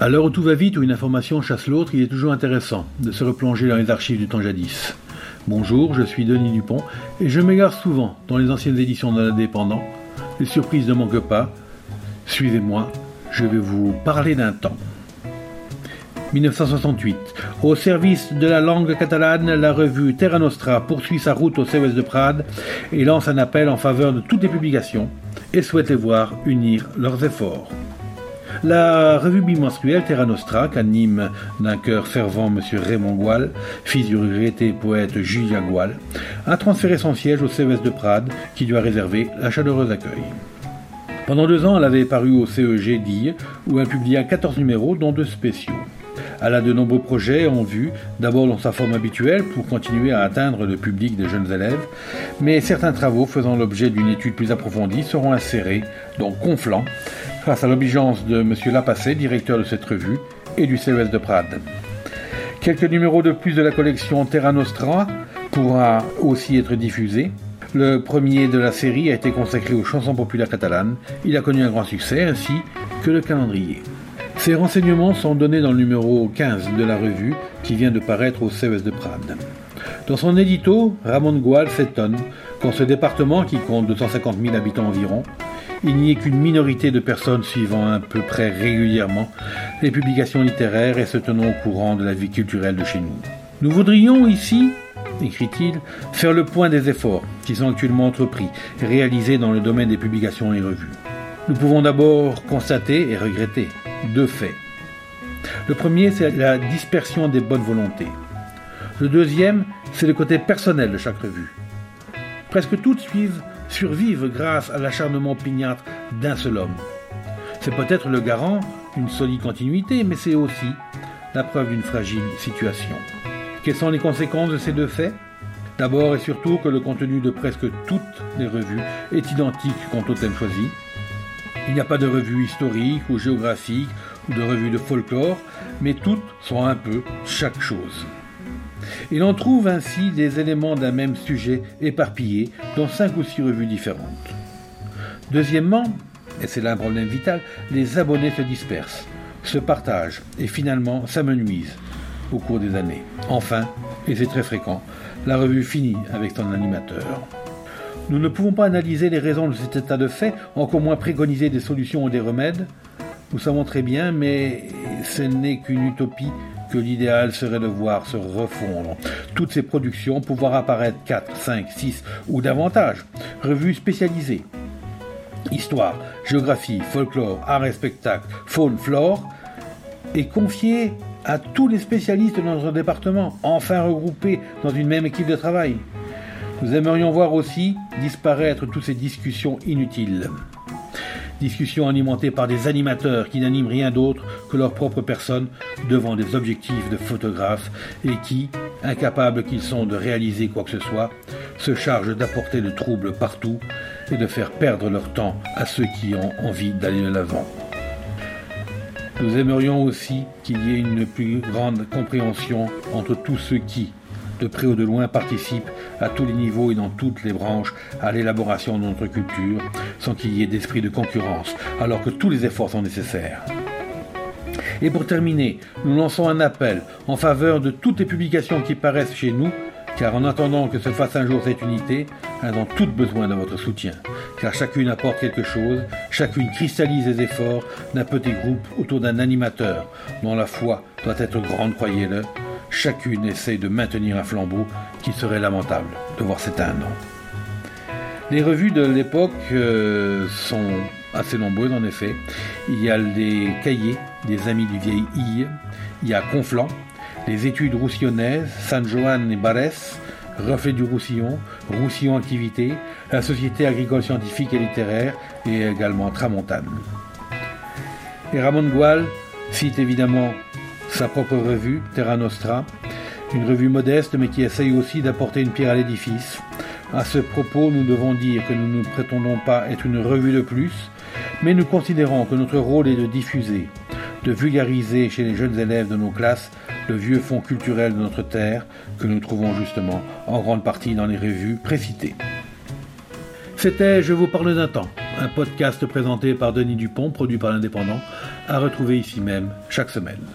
À l'heure où tout va vite, où une information chasse l'autre, il est toujours intéressant de se replonger dans les archives du temps jadis. Bonjour, je suis Denis Dupont et je m'égare souvent dans les anciennes éditions de l'Indépendant. Les surprises ne manquent pas. Suivez-moi, je vais vous parler d'un temps. 1968. Au service de la langue catalane, la revue Terra Nostra poursuit sa route au CES de Prades et lance un appel en faveur de toutes les publications et souhaite les voir unir leurs efforts. La revue bimensuelle Terra Nostra, qu'anime d'un cœur fervent M. Raymond Goual, fils du regretté poète Julien Goual, a transféré son siège au CES de Prades, qui lui a réservé un chaleureux accueil. Pendant deux ans, elle avait paru au CEG d'Ille, où elle publia 14 numéros, dont deux spéciaux. Elle a de nombreux projets en vue, d'abord dans sa forme habituelle pour continuer à atteindre le public des jeunes élèves, mais certains travaux faisant l'objet d'une étude plus approfondie seront insérés, donc Conflant, face à l'obligeance de M. Lapassé, directeur de cette revue, et du CES de Prades. Quelques numéros de plus de la collection Terra Nostra pourra aussi être diffusé. Le premier de la série a été consacré aux chansons populaires catalanes. Il a connu un grand succès, ainsi que le calendrier. Ces renseignements sont donnés dans le numéro 15 de la revue qui vient de paraître au CES de Prades. Dans son édito, Ramon Gual s'étonne qu'en ce département qui compte 250 000 habitants environ, il n'y ait qu'une minorité de personnes suivant à peu près régulièrement les publications littéraires et se tenant au courant de la vie culturelle de chez nous. Nous voudrions ici, écrit-il, faire le point des efforts qui sont actuellement entrepris et réalisés dans le domaine des publications et revues. Nous pouvons d'abord constater et regretter deux faits. Le premier, c'est la dispersion des bonnes volontés. Le deuxième, c'est le côté personnel de chaque revue. Presque toutes suivent, survivent grâce à l'acharnement opiniâtre d'un seul homme. C'est peut-être le garant d'une solide continuité, mais c'est aussi la preuve d'une fragile situation. Quelles sont les conséquences de ces deux faits? D'abord et surtout que le contenu de presque toutes les revues est identique quant au thème choisi, il n'y a pas de revue historique ou géographique ou de revue de folklore, mais toutes sont un peu chaque chose. Il en trouve ainsi des éléments d'un même sujet éparpillés dans cinq ou six revues différentes. Deuxièmement, et c'est là un problème vital, les abonnés se dispersent, se partagent et finalement s'amenuisent au cours des années. Enfin, et c'est très fréquent, la revue finit avec son animateur. Nous ne pouvons pas analyser les raisons de cet état de fait, encore moins préconiser des solutions ou des remèdes. Nous savons très bien, mais ce n'est qu'une utopie que l'idéal serait de voir se refondre toutes ces productions, pouvoir apparaître 4, 5, 6 ou davantage, revues spécialisées. Histoire, géographie, folklore, art et spectacle, faune, flore, et confiées à tous les spécialistes de notre département, enfin regroupés dans une même équipe de travail. Nous aimerions voir aussi disparaître toutes ces discussions inutiles. Discussions alimentées par des animateurs qui n'animent rien d'autre que leur propre personne devant des objectifs de photographes et qui, incapables qu'ils sont de réaliser quoi que ce soit, se chargent d'apporter le trouble partout et de faire perdre leur temps à ceux qui ont envie d'aller de l'avant. Nous aimerions aussi qu'il y ait une plus grande compréhension entre tous ceux qui, de près ou de loin, participent à tous les niveaux et dans toutes les branches à l'élaboration de notre culture, sans qu'il y ait d'esprit de concurrence, alors que tous les efforts sont nécessaires. Et pour terminer, nous lançons un appel en faveur de toutes les publications qui paraissent chez nous, car en attendant que se fasse un jour cette unité, elles ont toutes besoin de votre soutien, car chacune apporte quelque chose, chacune cristallise les efforts d'un petit groupe autour d'un animateur dont la foi doit être grande, croyez-le, chacune essaie de maintenir un flambeau qui serait lamentable de voir s'éteindre. Les revues de l'époque euh, sont assez nombreuses en effet. Il y a les cahiers des amis du vieil Ille, il y a Conflant, les études roussillonnaises, San Joan et Barès, Reflet du Roussillon, Roussillon Activité, la Société agricole scientifique et littéraire et également Tramontane. Et Ramon Gual cite évidemment sa propre revue, Terra Nostra, une revue modeste mais qui essaye aussi d'apporter une pierre à l'édifice. À ce propos, nous devons dire que nous ne prétendons pas être une revue de plus, mais nous considérons que notre rôle est de diffuser, de vulgariser chez les jeunes élèves de nos classes le vieux fond culturel de notre terre que nous trouvons justement en grande partie dans les revues précitées. C'était Je vous parle d'un temps, un podcast présenté par Denis Dupont, produit par l'Indépendant, à retrouver ici même chaque semaine.